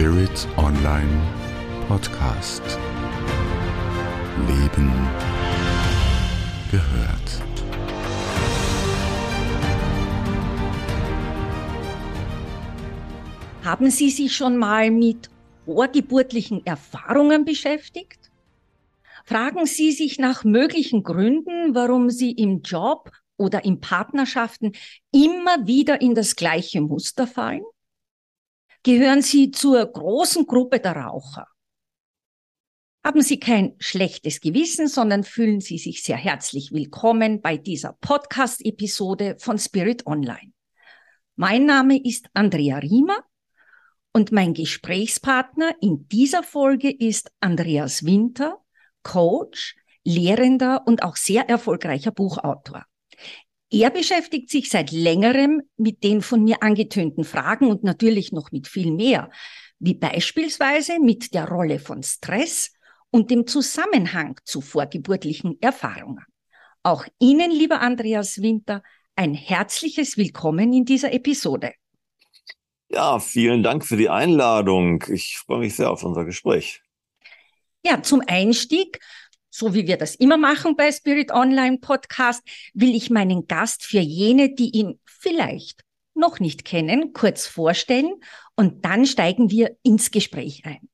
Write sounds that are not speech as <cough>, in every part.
Spirit Online Podcast. Leben gehört. Haben Sie sich schon mal mit vorgeburtlichen Erfahrungen beschäftigt? Fragen Sie sich nach möglichen Gründen, warum Sie im Job oder in Partnerschaften immer wieder in das gleiche Muster fallen? Gehören Sie zur großen Gruppe der Raucher? Haben Sie kein schlechtes Gewissen, sondern fühlen Sie sich sehr herzlich willkommen bei dieser Podcast-Episode von Spirit Online. Mein Name ist Andrea Riemer und mein Gesprächspartner in dieser Folge ist Andreas Winter, Coach, Lehrender und auch sehr erfolgreicher Buchautor. Er beschäftigt sich seit längerem mit den von mir angetönten Fragen und natürlich noch mit viel mehr, wie beispielsweise mit der Rolle von Stress und dem Zusammenhang zu vorgeburtlichen Erfahrungen. Auch Ihnen, lieber Andreas Winter, ein herzliches Willkommen in dieser Episode. Ja, vielen Dank für die Einladung. Ich freue mich sehr auf unser Gespräch. Ja, zum Einstieg, so wie wir das immer machen bei Spirit Online Podcast, will ich meinen Gast für jene, die ihn vielleicht noch nicht kennen, kurz vorstellen und dann steigen wir ins Gespräch ein.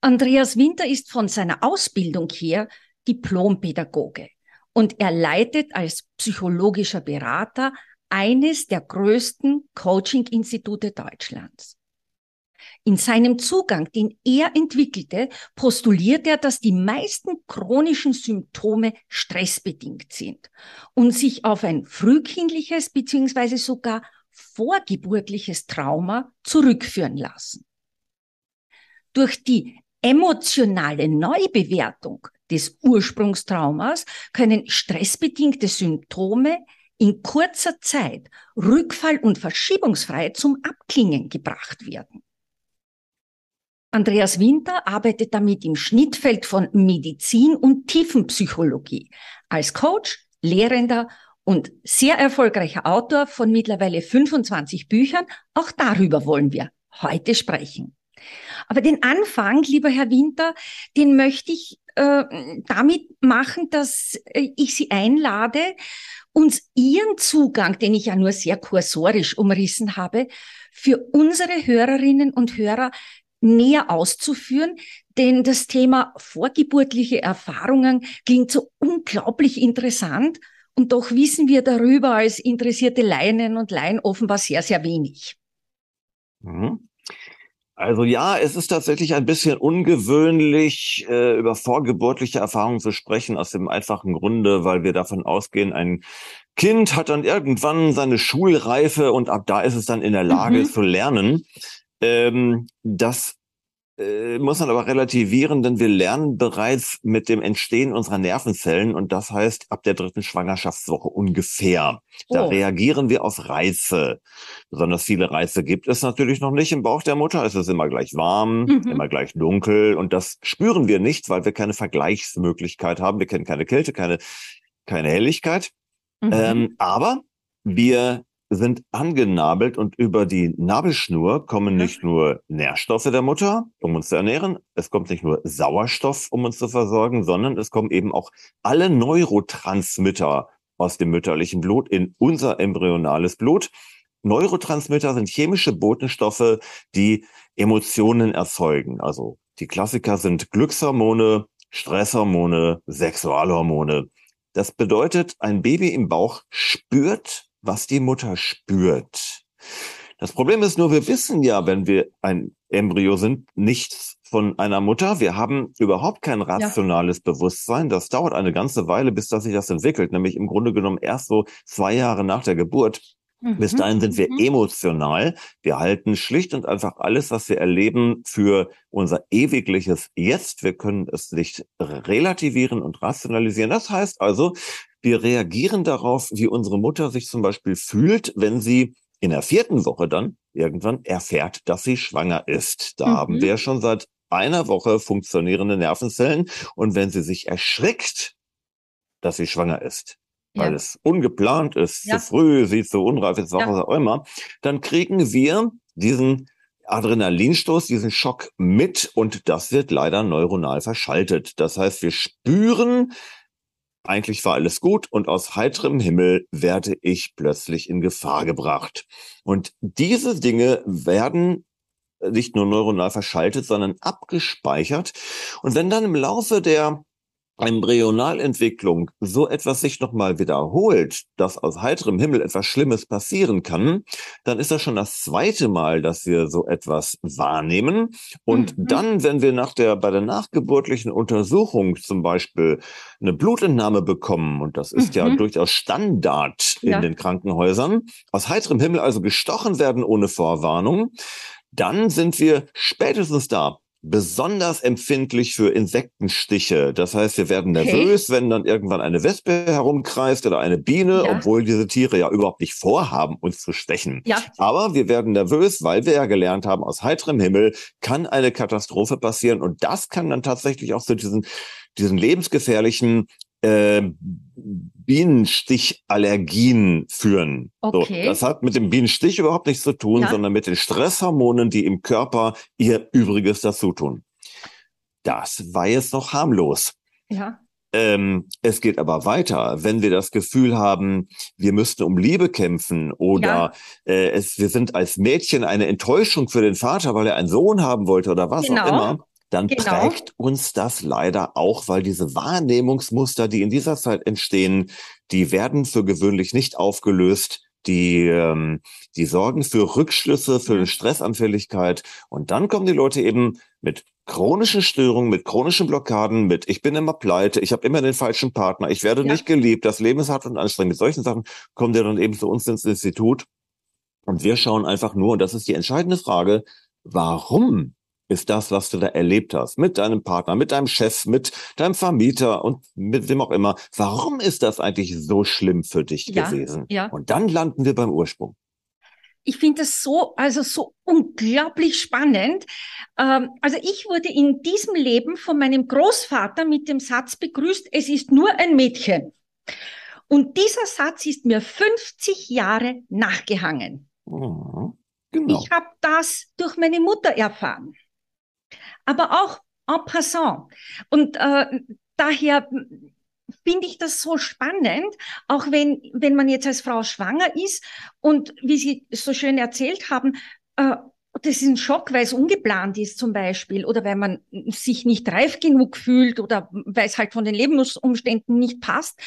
Andreas Winter ist von seiner Ausbildung her Diplompädagoge und er leitet als psychologischer Berater eines der größten Coaching-Institute Deutschlands. In seinem Zugang, den er entwickelte, postuliert er, dass die meisten chronischen Symptome stressbedingt sind und sich auf ein frühkindliches bzw. sogar vorgeburtliches Trauma zurückführen lassen. Durch die emotionale Neubewertung des Ursprungstraumas können stressbedingte Symptome in kurzer Zeit rückfall- und verschiebungsfrei zum Abklingen gebracht werden. Andreas Winter arbeitet damit im Schnittfeld von Medizin und Tiefenpsychologie als Coach, Lehrender und sehr erfolgreicher Autor von mittlerweile 25 Büchern. Auch darüber wollen wir heute sprechen. Aber den Anfang, lieber Herr Winter, den möchte ich äh, damit machen, dass äh, ich Sie einlade, uns Ihren Zugang, den ich ja nur sehr kursorisch umrissen habe, für unsere Hörerinnen und Hörer näher auszuführen, denn das Thema vorgeburtliche Erfahrungen klingt so unglaublich interessant und doch wissen wir darüber als interessierte Laien und Laien offenbar sehr, sehr wenig. Mhm. Also ja, es ist tatsächlich ein bisschen ungewöhnlich, äh, über vorgeburtliche Erfahrungen zu sprechen, aus dem einfachen Grunde, weil wir davon ausgehen, ein Kind hat dann irgendwann seine Schulreife und ab da ist es dann in der Lage mhm. zu lernen. Ähm, das äh, muss man aber relativieren, denn wir lernen bereits mit dem Entstehen unserer Nervenzellen und das heißt ab der dritten Schwangerschaftswoche ungefähr. Da oh. reagieren wir auf Reize. Besonders viele Reize gibt es natürlich noch nicht im Bauch der Mutter. Es ist immer gleich warm, mhm. immer gleich dunkel und das spüren wir nicht, weil wir keine Vergleichsmöglichkeit haben. Wir kennen keine Kälte, keine, keine Helligkeit. Mhm. Ähm, aber wir sind angenabelt und über die Nabelschnur kommen nicht nur Nährstoffe der Mutter, um uns zu ernähren, es kommt nicht nur Sauerstoff, um uns zu versorgen, sondern es kommen eben auch alle Neurotransmitter aus dem mütterlichen Blut in unser embryonales Blut. Neurotransmitter sind chemische Botenstoffe, die Emotionen erzeugen. Also die Klassiker sind Glückshormone, Stresshormone, Sexualhormone. Das bedeutet, ein Baby im Bauch spürt, was die Mutter spürt. Das Problem ist nur, wir wissen ja, wenn wir ein Embryo sind, nichts von einer Mutter. Wir haben überhaupt kein rationales ja. Bewusstsein. Das dauert eine ganze Weile, bis das sich das entwickelt, nämlich im Grunde genommen erst so zwei Jahre nach der Geburt. Mhm. Bis dahin sind wir mhm. emotional. Wir halten schlicht und einfach alles, was wir erleben, für unser ewigliches Jetzt. Wir können es nicht relativieren und rationalisieren. Das heißt also, wir reagieren darauf, wie unsere Mutter sich zum Beispiel fühlt, wenn sie in der vierten Woche dann irgendwann erfährt, dass sie schwanger ist. Da mhm. haben wir schon seit einer Woche funktionierende Nervenzellen. Und wenn sie sich erschrickt, dass sie schwanger ist, weil ja. es ungeplant ist, ja. zu früh, sie zu unreif ist, was auch immer, dann kriegen wir diesen Adrenalinstoß, diesen Schock mit und das wird leider neuronal verschaltet. Das heißt, wir spüren, eigentlich war alles gut und aus heiterem Himmel werde ich plötzlich in Gefahr gebracht. Und diese Dinge werden nicht nur neuronal verschaltet, sondern abgespeichert. Und wenn dann im Laufe der Embryonalentwicklung so etwas sich nochmal wiederholt, dass aus heiterem Himmel etwas Schlimmes passieren kann, dann ist das schon das zweite Mal, dass wir so etwas wahrnehmen. Und mhm. dann, wenn wir nach der, bei der nachgeburtlichen Untersuchung zum Beispiel eine Blutentnahme bekommen, und das ist mhm. ja durchaus Standard ja. in den Krankenhäusern, aus heiterem Himmel also gestochen werden ohne Vorwarnung, dann sind wir spätestens da besonders empfindlich für Insektenstiche. Das heißt, wir werden nervös, okay. wenn dann irgendwann eine Wespe herumkreist oder eine Biene, ja. obwohl diese Tiere ja überhaupt nicht vorhaben, uns zu stechen. Ja. Aber wir werden nervös, weil wir ja gelernt haben, aus heiterem Himmel kann eine Katastrophe passieren. Und das kann dann tatsächlich auch zu diesen, diesen lebensgefährlichen äh, Bienenstichallergien führen. Okay. So, das hat mit dem Bienenstich überhaupt nichts zu tun, ja. sondern mit den Stresshormonen, die im Körper ihr Übriges dazu tun. Das war jetzt noch harmlos. Ja. Ähm, es geht aber weiter, wenn wir das Gefühl haben, wir müssten um Liebe kämpfen oder ja. äh, es, wir sind als Mädchen eine Enttäuschung für den Vater, weil er einen Sohn haben wollte oder was genau. auch immer dann genau. prägt uns das leider auch, weil diese Wahrnehmungsmuster, die in dieser Zeit entstehen, die werden für gewöhnlich nicht aufgelöst. Die, ähm, die sorgen für Rückschlüsse, für eine Stressanfälligkeit. Und dann kommen die Leute eben mit chronischen Störungen, mit chronischen Blockaden, mit ich bin immer pleite, ich habe immer den falschen Partner, ich werde ja. nicht geliebt, das Leben ist hart und anstrengend. Mit solchen Sachen kommen die dann eben zu uns ins Institut. Und wir schauen einfach nur, und das ist die entscheidende Frage, warum ist das, was du da erlebt hast, mit deinem Partner, mit deinem Chef, mit deinem Vermieter und mit wem auch immer. Warum ist das eigentlich so schlimm für dich ja, gewesen? Ja. Und dann landen wir beim Ursprung. Ich finde das so, also so unglaublich spannend. Ähm, also ich wurde in diesem Leben von meinem Großvater mit dem Satz begrüßt, es ist nur ein Mädchen. Und dieser Satz ist mir 50 Jahre nachgehangen. Mhm, genau. Ich habe das durch meine Mutter erfahren aber auch en passant. Und äh, daher finde ich das so spannend, auch wenn, wenn man jetzt als Frau schwanger ist und wie Sie so schön erzählt haben, äh, das ist ein Schock, weil es ungeplant ist zum Beispiel oder weil man sich nicht reif genug fühlt oder weil es halt von den Lebensumständen nicht passt.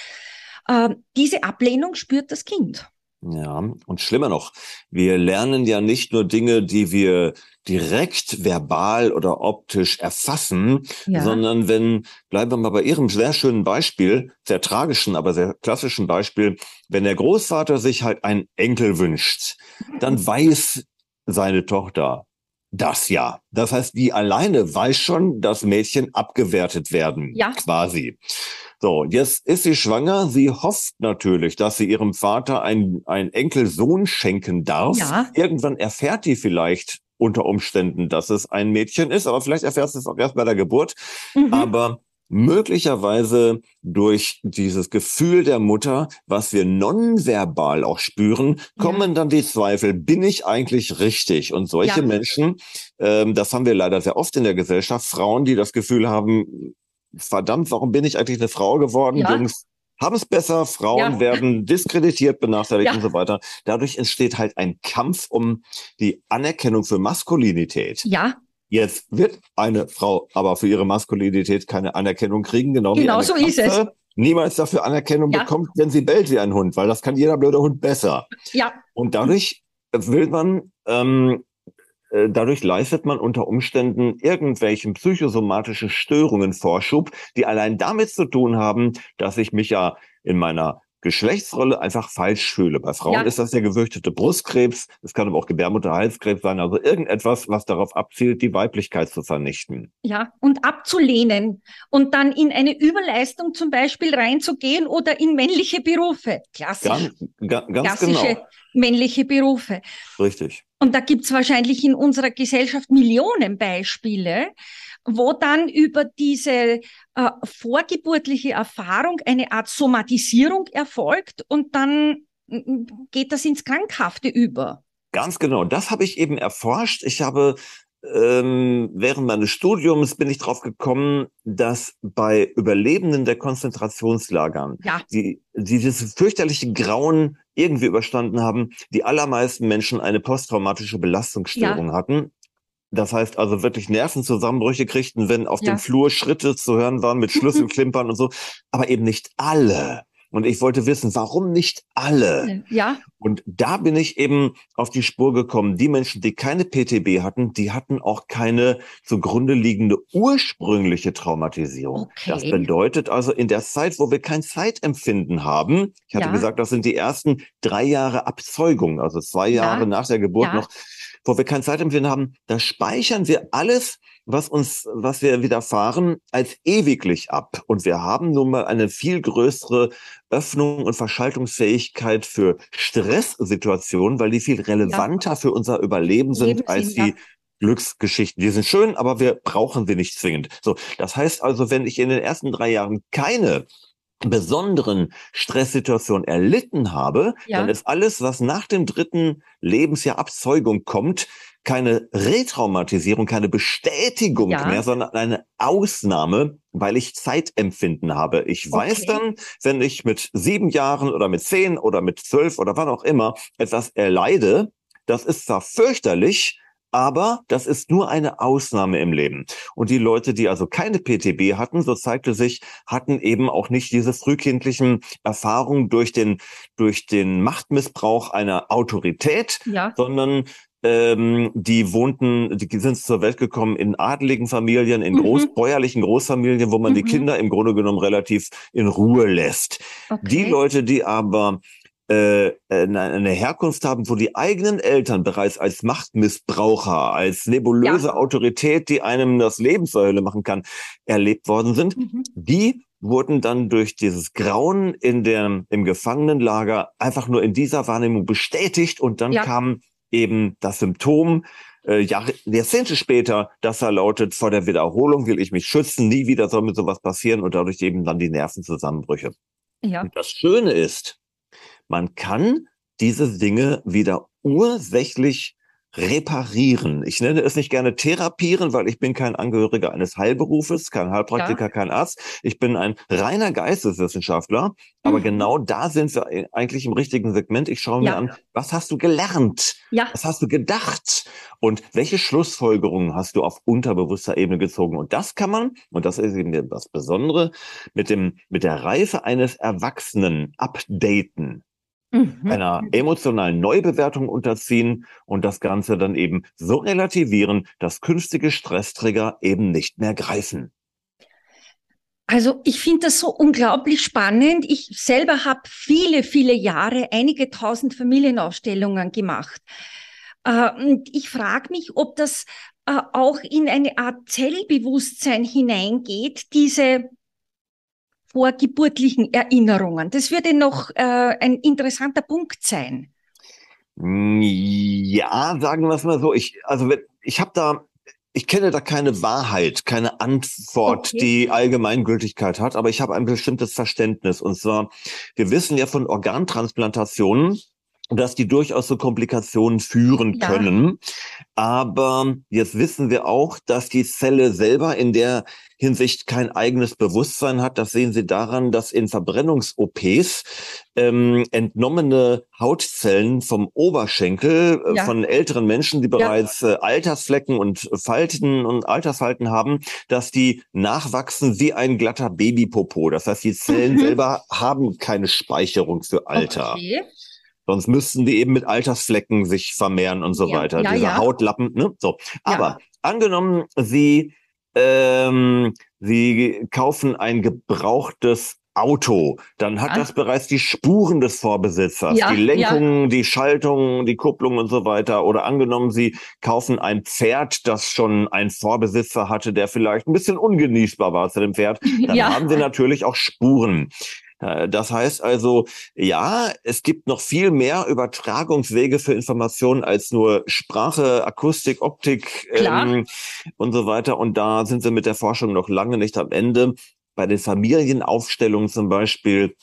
Äh, diese Ablehnung spürt das Kind. Ja, und schlimmer noch, wir lernen ja nicht nur Dinge, die wir direkt verbal oder optisch erfassen, ja. sondern wenn, bleiben wir mal bei Ihrem sehr schönen Beispiel, sehr tragischen, aber sehr klassischen Beispiel, wenn der Großvater sich halt einen Enkel wünscht, dann <laughs> weiß seine Tochter das ja. Das heißt, die alleine weiß schon, dass Mädchen abgewertet werden, ja. quasi. So, jetzt ist sie schwanger. Sie hofft natürlich, dass sie ihrem Vater einen, Enkelsohn schenken darf. Ja. Irgendwann erfährt die vielleicht unter Umständen, dass es ein Mädchen ist, aber vielleicht erfährt sie es auch erst bei der Geburt. Mhm. Aber möglicherweise durch dieses Gefühl der Mutter, was wir nonverbal auch spüren, kommen ja. dann die Zweifel, bin ich eigentlich richtig? Und solche ja. Menschen, ähm, das haben wir leider sehr oft in der Gesellschaft, Frauen, die das Gefühl haben, verdammt, warum bin ich eigentlich eine Frau geworden? Ja. Jungs haben es besser, Frauen ja. werden <laughs> diskreditiert, benachteiligt ja. und so weiter. Dadurch entsteht halt ein Kampf um die Anerkennung für Maskulinität. Ja. Jetzt wird eine Frau aber für ihre Maskulinität keine Anerkennung kriegen, genau, genau so ist es. niemals dafür Anerkennung ja. bekommt, wenn sie bellt wie ein Hund, weil das kann jeder blöde Hund besser. Ja. Und dadurch will man ähm, äh, dadurch leistet man unter Umständen irgendwelchen psychosomatischen Störungen Vorschub, die allein damit zu tun haben, dass ich mich ja in meiner Geschlechtsrolle einfach falsch fühle. Bei Frauen ja. ist das der gefürchtete Brustkrebs, es kann aber auch Gebärmutterhalskrebs sein, also irgendetwas, was darauf abzielt, die Weiblichkeit zu vernichten. Ja, und abzulehnen und dann in eine Überleistung zum Beispiel reinzugehen oder in männliche Berufe. Klassisch. Ganz, ganz klassische genau. männliche Berufe. Richtig. Und da gibt's wahrscheinlich in unserer Gesellschaft Millionen Beispiele, wo dann über diese äh, vorgeburtliche Erfahrung eine Art Somatisierung erfolgt und dann geht das ins Krankhafte über. Ganz genau. Das habe ich eben erforscht. Ich habe ähm, während meines Studiums bin ich drauf gekommen, dass bei Überlebenden der Konzentrationslagern, ja. die, die dieses fürchterliche Grauen irgendwie überstanden haben, die allermeisten Menschen eine posttraumatische Belastungsstörung ja. hatten. Das heißt also wirklich Nervenzusammenbrüche kriegten, wenn auf ja. dem Flur Schritte zu hören waren mit Schlüsselklimpern <laughs> und so, aber eben nicht alle. Und ich wollte wissen, warum nicht alle? Ja. Und da bin ich eben auf die Spur gekommen. Die Menschen, die keine PTB hatten, die hatten auch keine zugrunde liegende ursprüngliche Traumatisierung. Okay. Das bedeutet also in der Zeit, wo wir kein Zeitempfinden haben, ich hatte ja. gesagt, das sind die ersten drei Jahre Abzeugung, also zwei Jahre ja. nach der Geburt ja. noch, wo wir kein Zeitempfinden haben, da speichern wir alles, was uns, was wir widerfahren, als ewiglich ab. Und wir haben nun mal eine viel größere Öffnung und Verschaltungsfähigkeit für Stresssituationen, weil die viel relevanter ja. für unser Überleben sind als die ja. Glücksgeschichten. Die sind schön, aber wir brauchen sie nicht zwingend. So, das heißt also, wenn ich in den ersten drei Jahren keine besonderen Stresssituation erlitten habe, ja. dann ist alles, was nach dem dritten Lebensjahr Abzeugung kommt, keine Retraumatisierung, keine Bestätigung ja. mehr, sondern eine Ausnahme, weil ich Zeitempfinden habe. Ich okay. weiß dann, wenn ich mit sieben Jahren oder mit zehn oder mit zwölf oder wann auch immer etwas erleide, das ist zwar fürchterlich, aber das ist nur eine Ausnahme im Leben. Und die Leute, die also keine PTB hatten, so zeigte sich, hatten eben auch nicht diese frühkindlichen Erfahrungen durch den, durch den Machtmissbrauch einer Autorität, ja. sondern ähm, die wohnten, die sind zur Welt gekommen in adeligen Familien, in mhm. großbäuerlichen Großfamilien, wo man mhm. die Kinder im Grunde genommen relativ in Ruhe lässt. Okay. Die Leute, die aber äh, eine Herkunft haben, wo die eigenen Eltern bereits als Machtmissbraucher, als nebulöse ja. Autorität, die einem das Leben zur Hölle machen kann, erlebt worden sind, mhm. die wurden dann durch dieses Grauen in der, im Gefangenenlager einfach nur in dieser Wahrnehmung bestätigt und dann ja. kam eben das Symptom, äh, Jahre, Jahrzehnte später, das da lautet, vor der Wiederholung will ich mich schützen, nie wieder soll mir sowas passieren und dadurch eben dann die Nervenzusammenbrüche. Ja. Und das Schöne ist, man kann diese Dinge wieder ursächlich reparieren. Ich nenne es nicht gerne therapieren, weil ich bin kein Angehöriger eines Heilberufes, kein Heilpraktiker, ja. kein Arzt. Ich bin ein reiner Geisteswissenschaftler. Aber mhm. genau da sind wir eigentlich im richtigen Segment. Ich schaue mir ja. an, was hast du gelernt? Ja. Was hast du gedacht? Und welche Schlussfolgerungen hast du auf unterbewusster Ebene gezogen? Und das kann man, und das ist eben das Besondere, mit dem, mit der Reife eines Erwachsenen updaten mhm. einer emotionalen Neubewertung unterziehen und das Ganze dann eben so relativieren, dass künftige Stressträger eben nicht mehr greifen. Also ich finde das so unglaublich spannend. Ich selber habe viele, viele Jahre einige tausend Familienausstellungen gemacht. Äh, und ich frage mich, ob das äh, auch in eine Art Zellbewusstsein hineingeht, diese vorgeburtlichen Erinnerungen. Das würde noch äh, ein interessanter Punkt sein. Ja, sagen wir es mal so. Ich, also ich habe da, ich kenne da keine Wahrheit, keine Antwort, okay. die Allgemeingültigkeit hat, aber ich habe ein bestimmtes Verständnis. Und zwar, wir wissen ja von Organtransplantationen, dass die durchaus zu Komplikationen führen ja. können. Aber jetzt wissen wir auch, dass die Zelle selber in der Hinsicht kein eigenes Bewusstsein hat. Das sehen Sie daran, dass in Verbrennungs-OPs ähm, entnommene Hautzellen vom Oberschenkel äh, ja. von älteren Menschen, die bereits ja. äh, Altersflecken und Falten und Altersfalten haben, dass die nachwachsen wie ein glatter Babypopo. Das heißt, die Zellen mhm. <laughs> selber haben keine Speicherung für Alter. Okay. Sonst müssten die eben mit Altersflecken sich vermehren und so ja, weiter. Ja, Diese ja. Hautlappen, ne? So. Aber angenommen, Sie, ähm, Sie kaufen ein gebrauchtes Auto, dann hat das bereits die Spuren des Vorbesitzers, ja, die Lenkung, ja. die Schaltung, die Kupplung und so weiter. Oder angenommen, Sie kaufen ein Pferd, das schon ein Vorbesitzer hatte, der vielleicht ein bisschen ungenießbar war zu dem Pferd, <laughs> dann ja. haben Sie natürlich auch Spuren. Äh, das heißt also, ja, es gibt noch viel mehr Übertragungswege für Informationen als nur Sprache, Akustik, Optik ähm, und so weiter. Und da sind wir mit der Forschung noch lange nicht am Ende. Bei den Familienaufstellungen zum Beispiel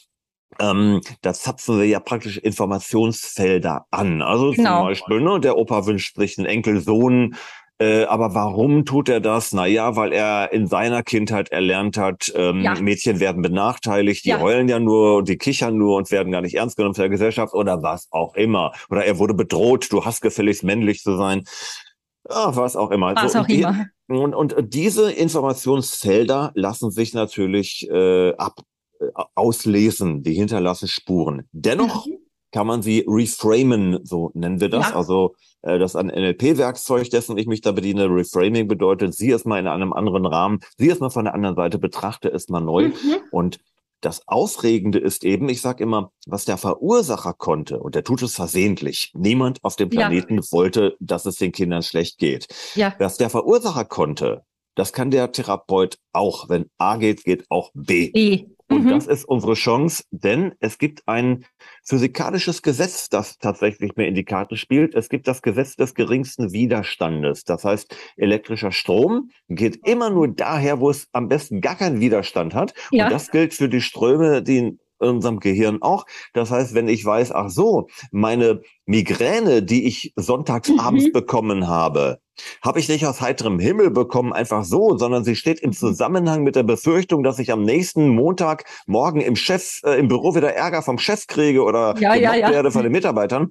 ähm, da zapfen wir ja praktisch Informationsfelder an. Also genau. zum Beispiel, ne, der Opa wünscht sich einen Enkelsohn, äh, aber warum tut er das? Naja, weil er in seiner Kindheit erlernt hat, ähm, ja. Mädchen werden benachteiligt, die ja. heulen ja nur, die kichern nur und werden gar nicht ernst genommen von der Gesellschaft oder was auch immer. Oder er wurde bedroht, du hast gefälligst männlich zu sein. Ja, was auch immer. Was so, auch immer. Und, und diese Informationsfelder lassen sich natürlich äh, ab äh, auslesen, die hinterlassen Spuren. Dennoch mhm. Kann man sie reframen, so nennen wir das. Ja. Also äh, das ist ein NLP-Werkzeug, dessen ich mich da bediene. Reframing bedeutet, sieh es mal in einem anderen Rahmen, sieh es mal von der anderen Seite, betrachte es mal neu. Mhm. Und das Aufregende ist eben, ich sage immer, was der Verursacher konnte, und der tut es versehentlich. Niemand auf dem Planeten ja. wollte, dass es den Kindern schlecht geht. Ja. Was der Verursacher konnte, das kann der Therapeut auch. Wenn A geht, geht auch B. B. Und mhm. das ist unsere Chance, denn es gibt ein physikalisches Gesetz, das tatsächlich mehr in die Karte spielt. Es gibt das Gesetz des geringsten Widerstandes. Das heißt, elektrischer Strom geht immer nur daher, wo es am besten gar keinen Widerstand hat. Ja. Und das gilt für die Ströme, die in unserem Gehirn auch. Das heißt, wenn ich weiß, ach so, meine Migräne, die ich sonntags mhm. abends bekommen habe, habe ich nicht aus heiterem Himmel bekommen, einfach so, sondern sie steht im. Zusammenhang mit der Befürchtung, dass ich am nächsten Montag morgen im Chef, äh, im Büro wieder Ärger vom Chef kriege oder ja, ja, ja. werde von den Mitarbeitern.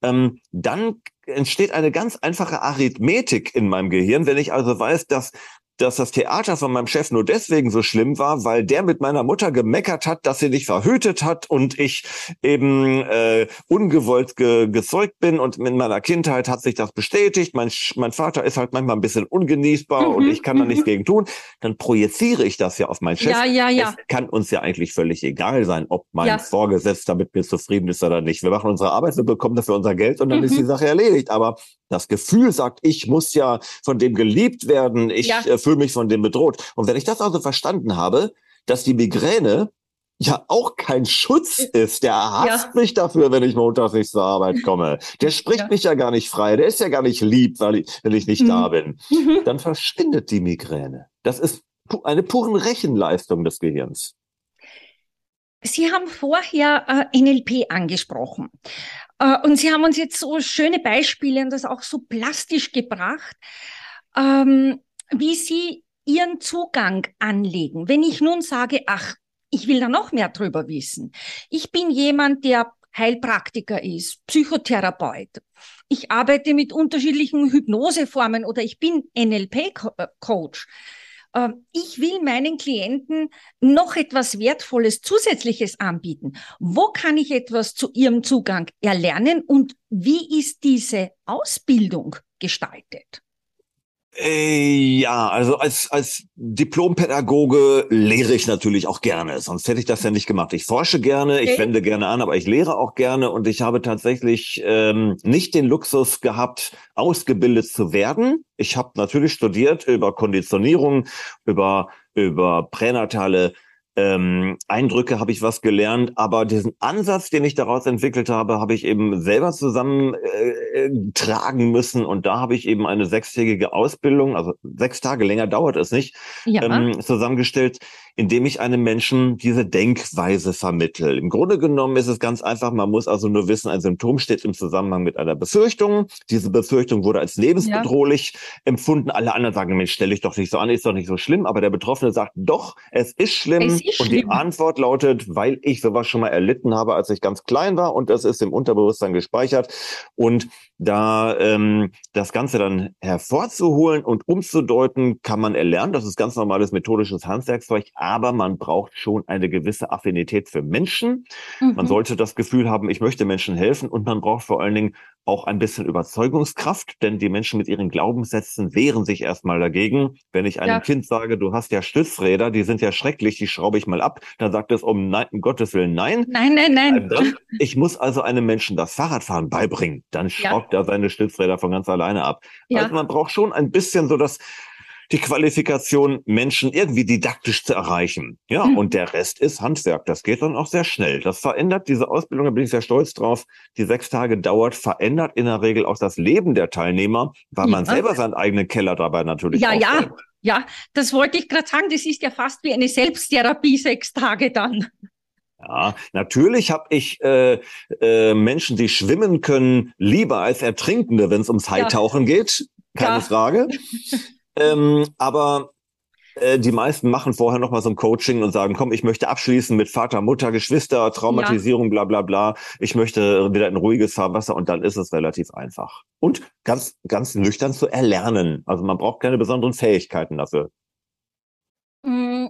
Ähm, dann entsteht eine ganz einfache Arithmetik in meinem Gehirn, wenn ich also weiß, dass dass das Theater von meinem Chef nur deswegen so schlimm war, weil der mit meiner Mutter gemeckert hat, dass sie nicht verhütet hat und ich eben äh, ungewollt ge gezeugt bin und in meiner Kindheit hat sich das bestätigt. Mein, mein Vater ist halt manchmal ein bisschen ungenießbar mhm, und ich kann da nichts mhm. gegen tun. Dann projiziere ich das ja auf meinen Chef. Ja, ja, ja. Es kann uns ja eigentlich völlig egal sein, ob mein ja. Vorgesetzter mit mir zufrieden ist oder nicht. Wir machen unsere Arbeit, wir bekommen dafür unser Geld und dann mhm. ist die Sache erledigt. Aber das Gefühl sagt, ich muss ja von dem geliebt werden. Ich ja. äh, fühle mich von dem bedroht. Und wenn ich das also verstanden habe, dass die Migräne ja auch kein Schutz ist. Der hasst ja. mich dafür, wenn ich montags nicht zur Arbeit komme. Der spricht ja. mich ja gar nicht frei. Der ist ja gar nicht lieb, weil ich, wenn ich nicht mhm. da bin. Mhm. Dann verschwindet die Migräne. Das ist eine pure Rechenleistung des Gehirns. Sie haben vorher äh, NLP angesprochen. Äh, und Sie haben uns jetzt so schöne Beispiele und das auch so plastisch gebracht, ähm, wie Sie Ihren Zugang anlegen. Wenn ich nun sage, ach, ich will da noch mehr drüber wissen. Ich bin jemand, der Heilpraktiker ist, Psychotherapeut. Ich arbeite mit unterschiedlichen Hypnoseformen oder ich bin NLP-Coach. Ähm, ich will meinen Klienten noch etwas Wertvolles zusätzliches anbieten. Wo kann ich etwas zu ihrem Zugang erlernen und wie ist diese Ausbildung gestaltet? Äh, ja, also als, als Diplompädagoge lehre ich natürlich auch gerne, sonst hätte ich das ja nicht gemacht. Ich forsche gerne, okay. ich wende gerne an, aber ich lehre auch gerne und ich habe tatsächlich ähm, nicht den Luxus gehabt, ausgebildet zu werden. Ich habe natürlich studiert über Konditionierung, über, über pränatale ähm, Eindrücke habe ich was gelernt, aber diesen Ansatz, den ich daraus entwickelt habe, habe ich eben selber zusammen äh, äh, tragen müssen und da habe ich eben eine sechstägige Ausbildung, also sechs Tage länger dauert es nicht, ja. ähm, zusammengestellt, indem ich einem Menschen diese Denkweise vermittel. Im Grunde genommen ist es ganz einfach, man muss also nur wissen, ein Symptom steht im Zusammenhang mit einer Befürchtung. Diese Befürchtung wurde als lebensbedrohlich ja. empfunden. Alle anderen sagen, Mensch, stell dich doch nicht so an, ist doch nicht so schlimm. Aber der Betroffene sagt, doch, es ist schlimm. Es ist und schlimm. die Antwort lautet, weil ich sowas schon mal erlitten habe, als ich ganz klein war und das ist im Unterbewusstsein gespeichert. Und da ähm, das Ganze dann hervorzuholen und umzudeuten, kann man erlernen. Das ist ganz normales methodisches Handwerkszeug aber man braucht schon eine gewisse Affinität für Menschen. Mhm. Man sollte das Gefühl haben, ich möchte Menschen helfen und man braucht vor allen Dingen auch ein bisschen Überzeugungskraft, denn die Menschen mit ihren Glaubenssätzen wehren sich erstmal dagegen. Wenn ich einem ja. Kind sage, du hast ja Stützräder, die sind ja schrecklich, die schraube ich mal ab, dann sagt es um, nein, um Gottes Willen nein. Nein, nein, nein. Dann, ich muss also einem Menschen das Fahrradfahren beibringen. Dann schraubt ja. er seine Stützräder von ganz alleine ab. Ja. Also man braucht schon ein bisschen so das die Qualifikation, Menschen irgendwie didaktisch zu erreichen. Ja, mhm. und der Rest ist Handwerk. Das geht dann auch sehr schnell. Das verändert diese Ausbildung, da bin ich sehr stolz drauf, die sechs Tage dauert, verändert in der Regel auch das Leben der Teilnehmer, weil ja. man selber seinen eigenen Keller dabei natürlich Ja, ja, ja, das wollte ich gerade sagen. Das ist ja fast wie eine Selbsttherapie, sechs Tage dann. Ja, natürlich habe ich äh, äh, Menschen, die schwimmen können, lieber als Ertrinkende, wenn es ums Haitauchen ja. geht. Keine ja. Frage. <laughs> ähm, aber äh, die meisten machen vorher noch mal so ein Coaching und sagen, komm, ich möchte abschließen mit Vater, Mutter, Geschwister, Traumatisierung, ja. bla bla bla. Ich möchte wieder ein ruhiges Fahrwasser und dann ist es relativ einfach. Und ganz, ganz nüchtern zu erlernen. Also man braucht keine besonderen Fähigkeiten dafür. Mm,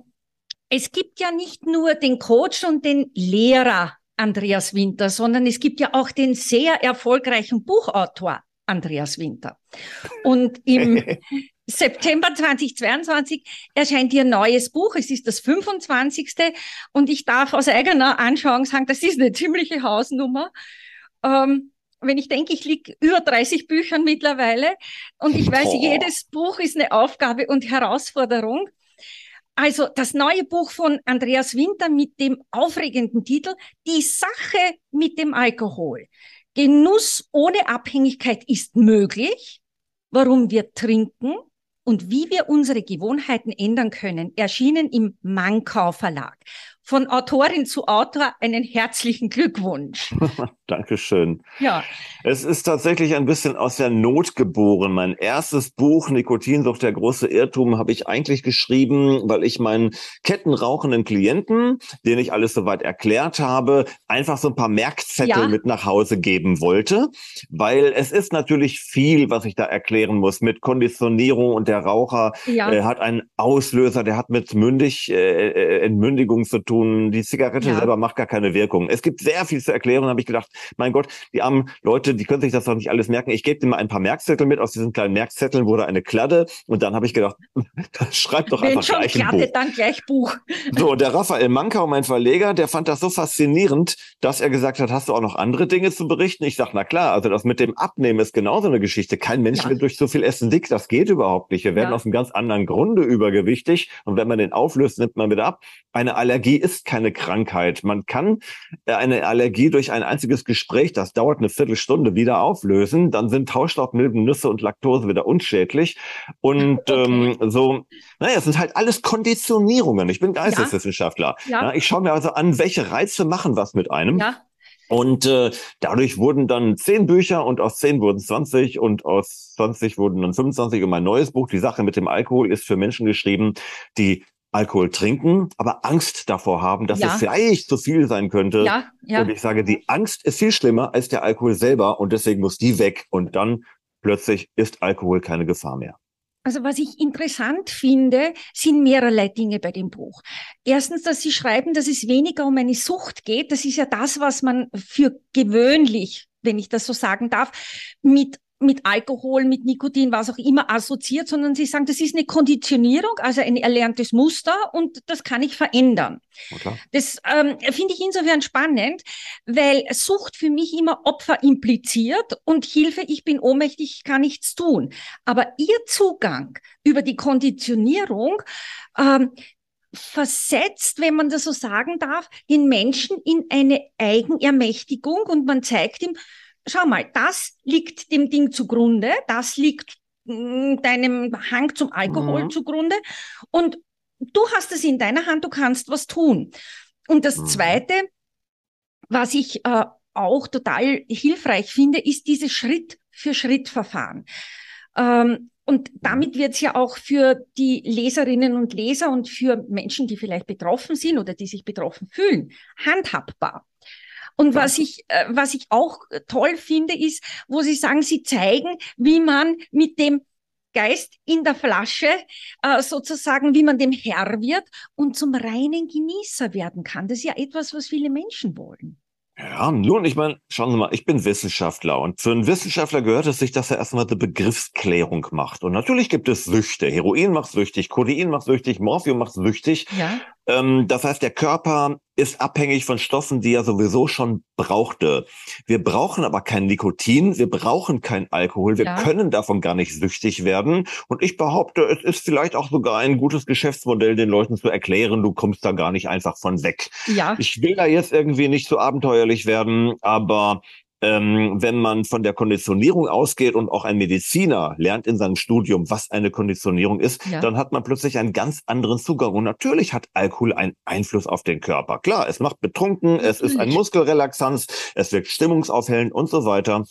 es gibt ja nicht nur den Coach und den Lehrer Andreas Winter, sondern es gibt ja auch den sehr erfolgreichen Buchautor Andreas Winter. Und im <laughs> September 2022 erscheint ihr neues Buch. Es ist das 25. Und ich darf aus eigener Anschauung sagen, das ist eine ziemliche Hausnummer. Ähm, wenn ich denke, ich liege über 30 Büchern mittlerweile und ich weiß, Boah. jedes Buch ist eine Aufgabe und Herausforderung. Also das neue Buch von Andreas Winter mit dem aufregenden Titel Die Sache mit dem Alkohol. Genuss ohne Abhängigkeit ist möglich. Warum wir trinken und wie wir unsere Gewohnheiten ändern können, erschienen im Mankau Verlag von Autorin zu Autor einen herzlichen Glückwunsch. <laughs> Dankeschön. Ja. Es ist tatsächlich ein bisschen aus der Not geboren. Mein erstes Buch, Nikotinsucht, der große Irrtum, habe ich eigentlich geschrieben, weil ich meinen kettenrauchenden Klienten, den ich alles soweit erklärt habe, einfach so ein paar Merkzettel ja. mit nach Hause geben wollte. Weil es ist natürlich viel, was ich da erklären muss mit Konditionierung und der Raucher ja. äh, hat einen Auslöser, der hat mit Mündig, äh, äh Entmündigung zu tun tun. Die Zigarette ja. selber macht gar keine Wirkung. Es gibt sehr viel zu erklären. habe ich gedacht, mein Gott, die armen Leute, die können sich das doch nicht alles merken. Ich gebe dir mal ein paar Merkzettel mit. Aus diesen kleinen Merkzetteln wurde eine Kladde. Und dann habe ich gedacht, <laughs> schreib doch einfach schon gleich Kladde, ein Buch. dann gleich Buch. So, der Raphael Mankau, mein Verleger, der fand das so faszinierend, dass er gesagt hat, hast du auch noch andere Dinge zu berichten? Ich sage, na klar, also das mit dem Abnehmen ist genauso eine Geschichte. Kein Mensch ja. wird durch so viel Essen dick. Das geht überhaupt nicht. Wir werden ja. aus einem ganz anderen Grunde übergewichtig. Und wenn man den auflöst, nimmt man wieder ab. Eine Allergie ist keine Krankheit. Man kann äh, eine Allergie durch ein einziges Gespräch, das dauert eine Viertelstunde, wieder auflösen. Dann sind Hausstaubmilben, Nüsse und Laktose wieder unschädlich. Und <laughs> okay. ähm, so, naja, es sind halt alles Konditionierungen. Ich bin Geisteswissenschaftler. Ja. ja. ich schaue mir also an, welche Reize machen was mit einem. Ja. Und äh, dadurch wurden dann zehn Bücher und aus zehn wurden 20 und aus 20 wurden dann 25 und mein neues Buch, die Sache mit dem Alkohol, ist für Menschen geschrieben, die Alkohol trinken, aber Angst davor haben, dass ja. es vielleicht zu viel sein könnte. Ja, ja. Und ich sage, die Angst ist viel schlimmer als der Alkohol selber und deswegen muss die weg und dann plötzlich ist Alkohol keine Gefahr mehr. Also was ich interessant finde, sind mehrerlei Dinge bei dem Buch. Erstens, dass Sie schreiben, dass es weniger um eine Sucht geht. Das ist ja das, was man für gewöhnlich, wenn ich das so sagen darf, mit mit Alkohol, mit Nikotin, was auch immer assoziiert, sondern sie sagen, das ist eine Konditionierung, also ein erlerntes Muster und das kann ich verändern. Okay. Das ähm, finde ich insofern spannend, weil Sucht für mich immer Opfer impliziert und Hilfe, ich bin ohnmächtig, ich kann nichts tun. Aber ihr Zugang über die Konditionierung ähm, versetzt, wenn man das so sagen darf, den Menschen in eine Eigenermächtigung und man zeigt ihm, schau mal, das liegt dem Ding zugrunde, das liegt mm, deinem Hang zum Alkohol mhm. zugrunde und du hast es in deiner Hand, du kannst was tun. Und das mhm. Zweite, was ich äh, auch total hilfreich finde, ist dieses Schritt-für-Schritt-Verfahren. Ähm, und damit wird es ja auch für die Leserinnen und Leser und für Menschen, die vielleicht betroffen sind oder die sich betroffen fühlen, handhabbar. Und was ich, äh, was ich auch toll finde, ist, wo Sie sagen, Sie zeigen, wie man mit dem Geist in der Flasche äh, sozusagen, wie man dem Herr wird und zum reinen Genießer werden kann. Das ist ja etwas, was viele Menschen wollen. Ja, nun, ich meine, schauen Sie mal, ich bin Wissenschaftler und für einen Wissenschaftler gehört es sich, dass er erstmal eine Begriffsklärung macht. Und natürlich gibt es Süchte. Heroin macht süchtig, Codein macht süchtig, Morphium macht süchtig. Ja. Ähm, das heißt, der Körper ist abhängig von Stoffen, die er sowieso schon brauchte. Wir brauchen aber kein Nikotin, wir brauchen kein Alkohol, wir ja. können davon gar nicht süchtig werden. Und ich behaupte, es ist vielleicht auch sogar ein gutes Geschäftsmodell, den Leuten zu erklären, du kommst da gar nicht einfach von weg. Ja. Ich will da jetzt irgendwie nicht so abenteuerlich werden, aber ähm, wenn man von der Konditionierung ausgeht und auch ein Mediziner lernt in seinem Studium, was eine Konditionierung ist, ja. dann hat man plötzlich einen ganz anderen Zugang. Und natürlich hat Alkohol einen Einfluss auf den Körper. Klar, es macht betrunken, natürlich. es ist ein Muskelrelaxanz, es wirkt stimmungsaufhellend und so weiter.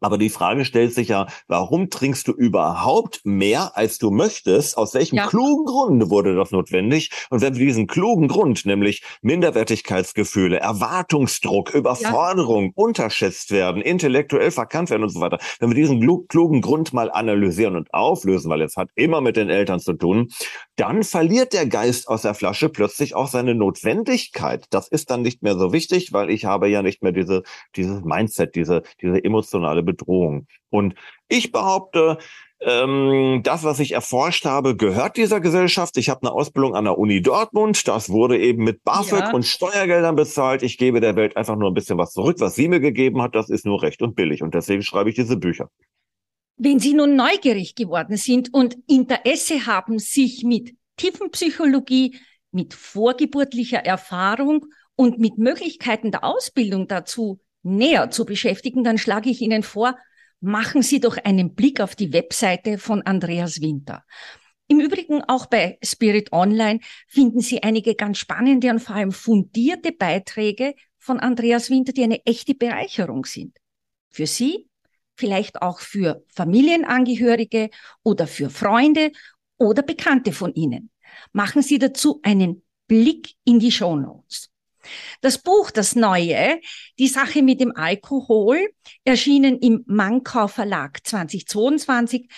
Aber die Frage stellt sich ja, warum trinkst du überhaupt mehr, als du möchtest? Aus welchem ja. klugen Grund wurde das notwendig? Und wenn wir diesen klugen Grund, nämlich Minderwertigkeitsgefühle, Erwartungsdruck, Überforderung, ja. unterschätzt werden, intellektuell verkannt werden und so weiter, wenn wir diesen klugen Grund mal analysieren und auflösen, weil es hat immer mit den Eltern zu tun, dann verliert der Geist aus der Flasche plötzlich auch seine Notwendigkeit. Das ist dann nicht mehr so wichtig, weil ich habe ja nicht mehr diese, dieses Mindset, diese, diese emotionale Bedrohung. Und ich behaupte, ähm, das, was ich erforscht habe, gehört dieser Gesellschaft. Ich habe eine Ausbildung an der Uni Dortmund. Das wurde eben mit BAföG ja. und Steuergeldern bezahlt. Ich gebe der Welt einfach nur ein bisschen was zurück. Was sie mir gegeben hat, das ist nur recht und billig. Und deswegen schreibe ich diese Bücher. Wenn Sie nun neugierig geworden sind und Interesse haben, sich mit Tiefenpsychologie, mit vorgeburtlicher Erfahrung und mit Möglichkeiten der Ausbildung dazu näher zu beschäftigen, dann schlage ich Ihnen vor, machen Sie doch einen Blick auf die Webseite von Andreas Winter. Im Übrigen auch bei Spirit Online finden Sie einige ganz spannende und vor allem fundierte Beiträge von Andreas Winter, die eine echte Bereicherung sind. Für Sie, vielleicht auch für Familienangehörige oder für Freunde oder Bekannte von Ihnen. Machen Sie dazu einen Blick in die Show Notes. Das Buch, das neue, die Sache mit dem Alkohol, erschienen im Mankau Verlag 2022.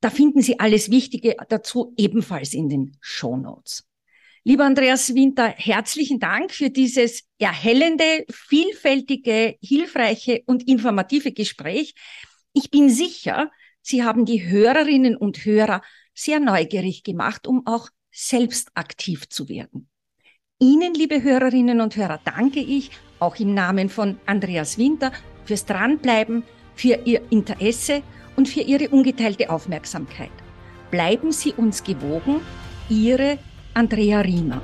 Da finden Sie alles Wichtige dazu ebenfalls in den Show Notes. Lieber Andreas Winter, herzlichen Dank für dieses erhellende, vielfältige, hilfreiche und informative Gespräch. Ich bin sicher, Sie haben die Hörerinnen und Hörer sehr neugierig gemacht, um auch selbst aktiv zu werden. Ihnen, liebe Hörerinnen und Hörer, danke ich auch im Namen von Andreas Winter fürs Dranbleiben, für Ihr Interesse und für Ihre ungeteilte Aufmerksamkeit. Bleiben Sie uns gewogen, Ihre Andrea Riemer.